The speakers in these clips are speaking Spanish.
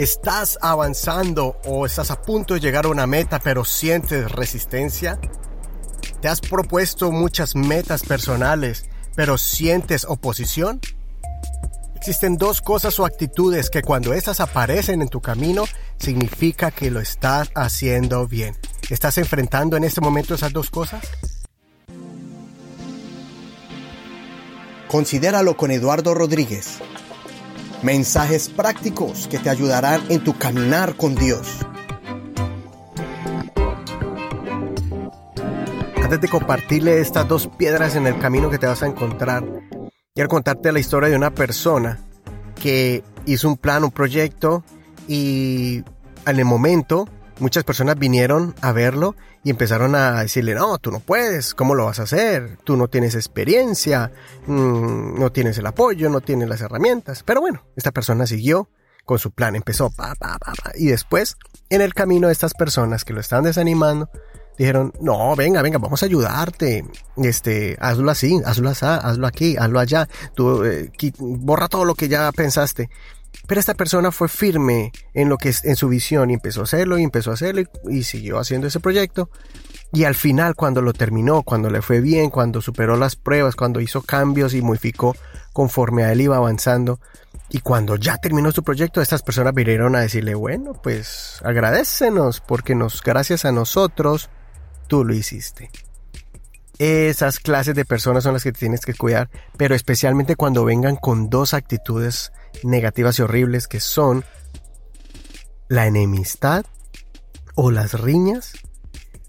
¿Estás avanzando o estás a punto de llegar a una meta pero sientes resistencia? ¿Te has propuesto muchas metas personales pero sientes oposición? Existen dos cosas o actitudes que cuando estas aparecen en tu camino significa que lo estás haciendo bien. ¿Estás enfrentando en este momento esas dos cosas? Considéralo con Eduardo Rodríguez. Mensajes prácticos que te ayudarán en tu caminar con Dios. Antes de compartirle estas dos piedras en el camino que te vas a encontrar, quiero contarte la historia de una persona que hizo un plan, un proyecto y en el momento muchas personas vinieron a verlo y empezaron a decirle, no, tú no puedes, ¿cómo lo vas a hacer? Tú no tienes experiencia, mm, no tienes el apoyo, no tienes las herramientas. Pero bueno, esta persona siguió con su plan, empezó, pa, pa, pa, y después, en el camino, estas personas que lo estaban desanimando, dijeron, no, venga, venga, vamos a ayudarte, este, hazlo así, hazlo así, hazlo aquí, hazlo allá, tú, eh, borra todo lo que ya pensaste. Pero esta persona fue firme en lo que en su visión y empezó a hacerlo y empezó a hacerlo y, y, siguió haciendo ese proyecto. Y al final, cuando lo terminó, cuando le fue bien, cuando superó las pruebas, cuando hizo cambios y modificó conforme a él iba avanzando, y cuando ya terminó su proyecto, estas personas vinieron a decirle, bueno, pues agradecenos porque nos, gracias a nosotros, tú lo hiciste. Esas clases de personas son las que tienes que cuidar, pero especialmente cuando vengan con dos actitudes negativas y horribles que son la enemistad o las riñas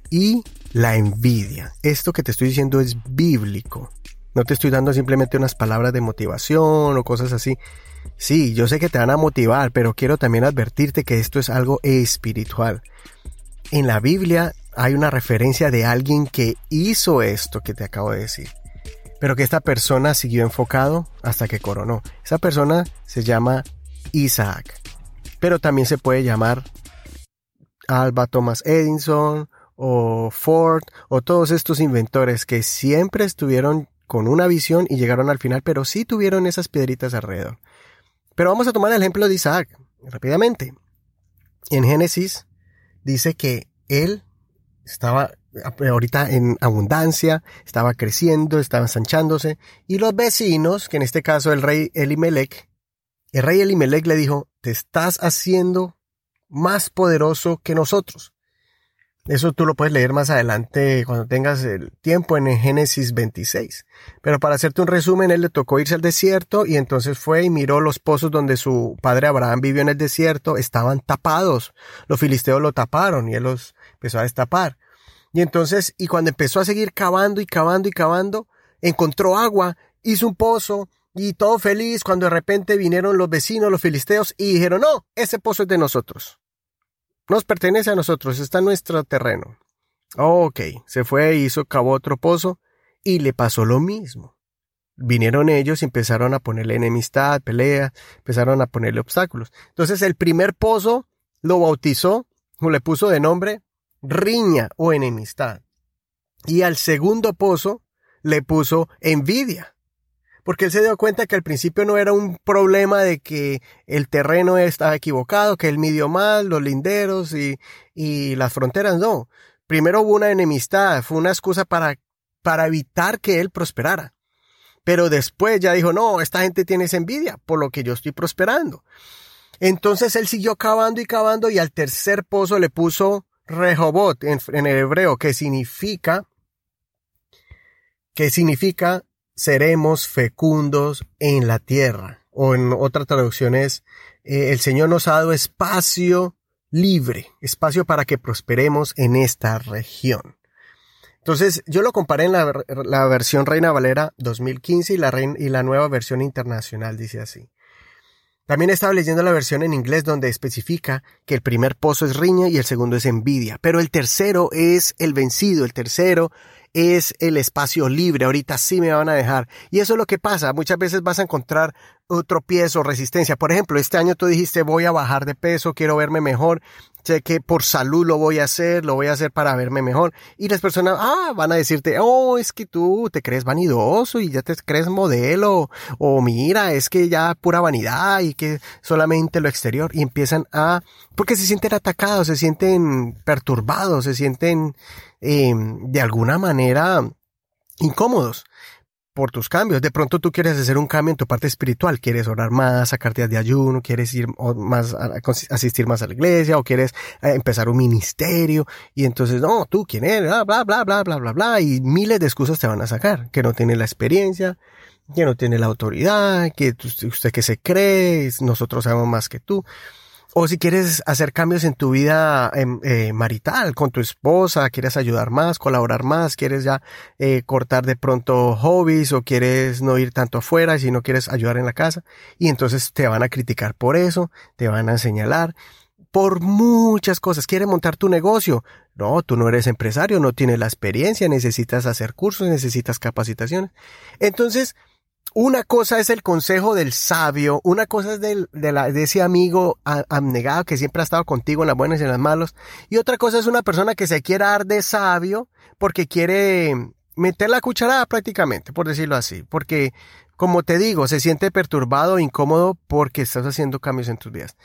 y la envidia. Esto que te estoy diciendo es bíblico. No te estoy dando simplemente unas palabras de motivación o cosas así. Sí, yo sé que te van a motivar, pero quiero también advertirte que esto es algo espiritual. En la Biblia hay una referencia de alguien que hizo esto que te acabo de decir. Pero que esta persona siguió enfocado hasta que coronó. Esa persona se llama Isaac. Pero también se puede llamar Alba Thomas Edison o Ford o todos estos inventores que siempre estuvieron con una visión y llegaron al final, pero sí tuvieron esas piedritas alrededor. Pero vamos a tomar el ejemplo de Isaac rápidamente. En Génesis dice que él estaba ahorita en abundancia, estaba creciendo, estaba ensanchándose, y los vecinos, que en este caso el rey Elimelech, el rey Elimelech le dijo, te estás haciendo más poderoso que nosotros. Eso tú lo puedes leer más adelante cuando tengas el tiempo en Génesis 26. Pero para hacerte un resumen, él le tocó irse al desierto y entonces fue y miró los pozos donde su padre Abraham vivió en el desierto, estaban tapados. Los filisteos lo taparon y él los empezó a destapar. Y entonces, y cuando empezó a seguir cavando y cavando y cavando, encontró agua, hizo un pozo y todo feliz cuando de repente vinieron los vecinos, los filisteos, y dijeron, no, ese pozo es de nosotros. Nos pertenece a nosotros, está en nuestro terreno. Ok, se fue, hizo, cavó otro pozo y le pasó lo mismo. Vinieron ellos y empezaron a ponerle enemistad, pelea, empezaron a ponerle obstáculos. Entonces el primer pozo lo bautizó, o le puso de nombre riña o enemistad. Y al segundo pozo le puso envidia. Porque él se dio cuenta que al principio no era un problema de que el terreno estaba equivocado, que él midió mal, los linderos y, y las fronteras, no. Primero hubo una enemistad, fue una excusa para, para evitar que él prosperara. Pero después ya dijo, no, esta gente tiene esa envidia por lo que yo estoy prosperando. Entonces él siguió cavando y cavando y al tercer pozo le puso Rehobot en, hebreo, que significa, que significa seremos fecundos en la tierra. O en otra traducción es, eh, el Señor nos ha dado espacio libre, espacio para que prosperemos en esta región. Entonces, yo lo comparé en la, la versión Reina Valera 2015 y la, y la nueva versión internacional, dice así. También estaba leyendo la versión en inglés donde especifica que el primer pozo es riña y el segundo es envidia, pero el tercero es el vencido, el tercero es el espacio libre, ahorita sí me van a dejar. Y eso es lo que pasa, muchas veces vas a encontrar otro tropiezo, resistencia. Por ejemplo, este año tú dijiste voy a bajar de peso, quiero verme mejor, sé que por salud lo voy a hacer, lo voy a hacer para verme mejor. Y las personas, ah, van a decirte, oh, es que tú te crees vanidoso y ya te crees modelo, o mira, es que ya pura vanidad y que solamente lo exterior. Y empiezan a, porque se sienten atacados, se sienten perturbados, se sienten eh, de alguna manera incómodos por tus cambios. De pronto tú quieres hacer un cambio en tu parte espiritual, quieres orar más, sacarte de ayuno, quieres ir más, asistir más a la iglesia o quieres eh, empezar un ministerio y entonces, no, tú quién eres, bla, bla, bla, bla, bla, bla, bla, y miles de excusas te van a sacar, que no tiene la experiencia, que no tiene la autoridad, que usted que se cree, nosotros sabemos más que tú. O si quieres hacer cambios en tu vida em, eh, marital con tu esposa, quieres ayudar más, colaborar más, quieres ya eh, cortar de pronto hobbies o quieres no ir tanto afuera si no quieres ayudar en la casa. Y entonces te van a criticar por eso, te van a señalar por muchas cosas. Quieres montar tu negocio. No, tú no eres empresario, no tienes la experiencia, necesitas hacer cursos, necesitas capacitaciones. Entonces, una cosa es el consejo del sabio, una cosa es del, de, la, de, ese amigo abnegado que siempre ha estado contigo en las buenas y en las malas, y otra cosa es una persona que se quiere dar de sabio porque quiere meter la cucharada prácticamente, por decirlo así, porque como te digo, se siente perturbado, incómodo porque estás haciendo cambios en tus vidas.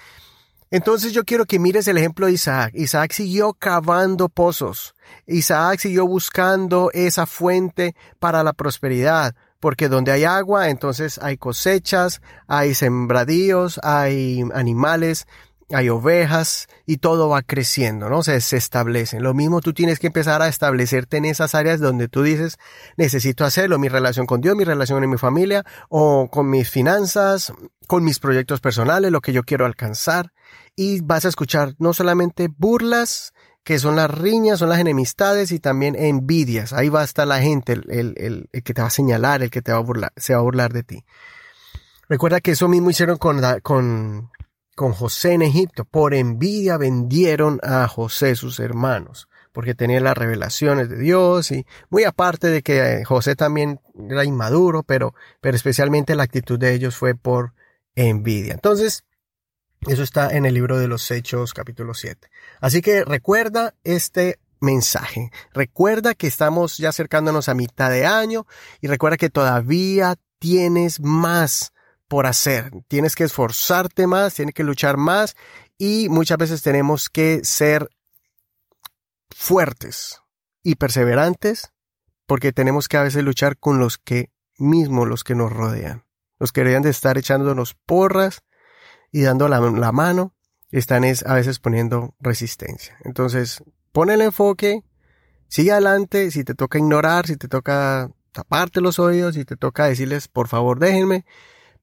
Entonces yo quiero que mires el ejemplo de Isaac. Isaac siguió cavando pozos. Isaac siguió buscando esa fuente para la prosperidad porque donde hay agua, entonces hay cosechas, hay sembradíos, hay animales, hay ovejas y todo va creciendo, ¿no? Se, se establecen. Lo mismo tú tienes que empezar a establecerte en esas áreas donde tú dices, necesito hacerlo, mi relación con Dios, mi relación en mi familia, o con mis finanzas, con mis proyectos personales, lo que yo quiero alcanzar. Y vas a escuchar no solamente burlas, que son las riñas, son las enemistades y también envidias. Ahí va a estar la gente, el, que te va a señalar, el que te va a burlar, se va a burlar de ti. Recuerda que eso mismo hicieron con, con, con José en Egipto. Por envidia vendieron a José sus hermanos, porque tenía las revelaciones de Dios y muy aparte de que José también era inmaduro, pero, pero especialmente la actitud de ellos fue por envidia. Entonces, eso está en el libro de los Hechos capítulo 7. Así que recuerda este mensaje. Recuerda que estamos ya acercándonos a mitad de año y recuerda que todavía tienes más por hacer. Tienes que esforzarte más, tienes que luchar más y muchas veces tenemos que ser fuertes y perseverantes porque tenemos que a veces luchar con los que mismos, los que nos rodean. Los que deberían de estar echándonos porras y dando la, mano, están es, a veces poniendo resistencia. Entonces, pon el enfoque, sigue adelante, si te toca ignorar, si te toca taparte los oídos, si te toca decirles, por favor, déjenme,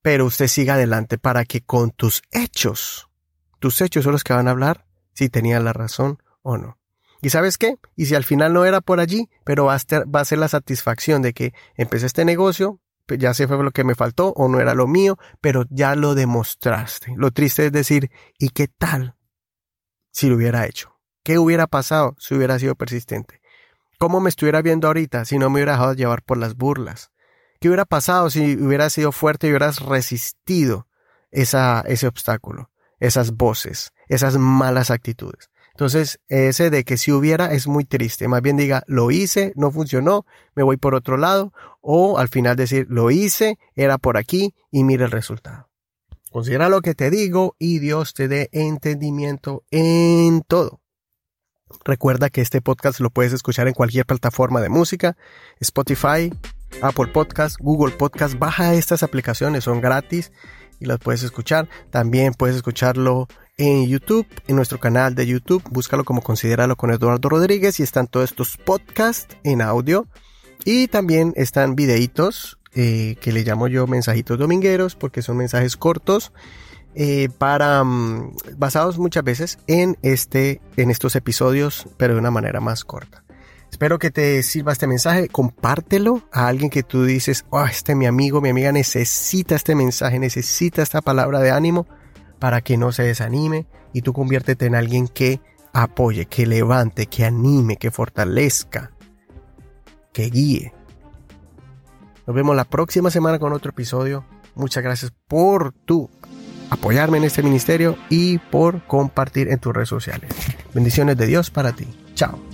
pero usted siga adelante para que con tus hechos, tus hechos son los que van a hablar si tenía la razón o no. ¿Y sabes qué? Y si al final no era por allí, pero va a ser la satisfacción de que empecé este negocio, ya sé fue lo que me faltó o no era lo mío, pero ya lo demostraste. Lo triste es decir, ¿y qué tal si lo hubiera hecho? ¿Qué hubiera pasado si hubiera sido persistente? ¿Cómo me estuviera viendo ahorita si no me hubiera dejado llevar por las burlas? ¿Qué hubiera pasado si hubiera sido fuerte y hubieras resistido esa, ese obstáculo, esas voces, esas malas actitudes? Entonces, ese de que si hubiera es muy triste. Más bien diga, lo hice, no funcionó, me voy por otro lado. O al final decir, lo hice, era por aquí y mira el resultado. Considera lo que te digo y Dios te dé entendimiento en todo. Recuerda que este podcast lo puedes escuchar en cualquier plataforma de música, Spotify, Apple Podcast, Google Podcast. Baja estas aplicaciones, son gratis y las puedes escuchar. También puedes escucharlo en YouTube, en nuestro canal de YouTube. Búscalo como Considéralo con Eduardo Rodríguez y están todos estos podcasts en audio. Y también están videitos eh, que le llamo yo mensajitos domingueros porque son mensajes cortos eh, para mm, basados muchas veces en este en estos episodios pero de una manera más corta. Espero que te sirva este mensaje, compártelo a alguien que tú dices, oh, este mi amigo, mi amiga necesita este mensaje, necesita esta palabra de ánimo para que no se desanime y tú conviértete en alguien que apoye, que levante, que anime, que fortalezca, que guíe. Nos vemos la próxima semana con otro episodio. Muchas gracias por tu apoyarme en este ministerio y por compartir en tus redes sociales. Bendiciones de Dios para ti. Chao.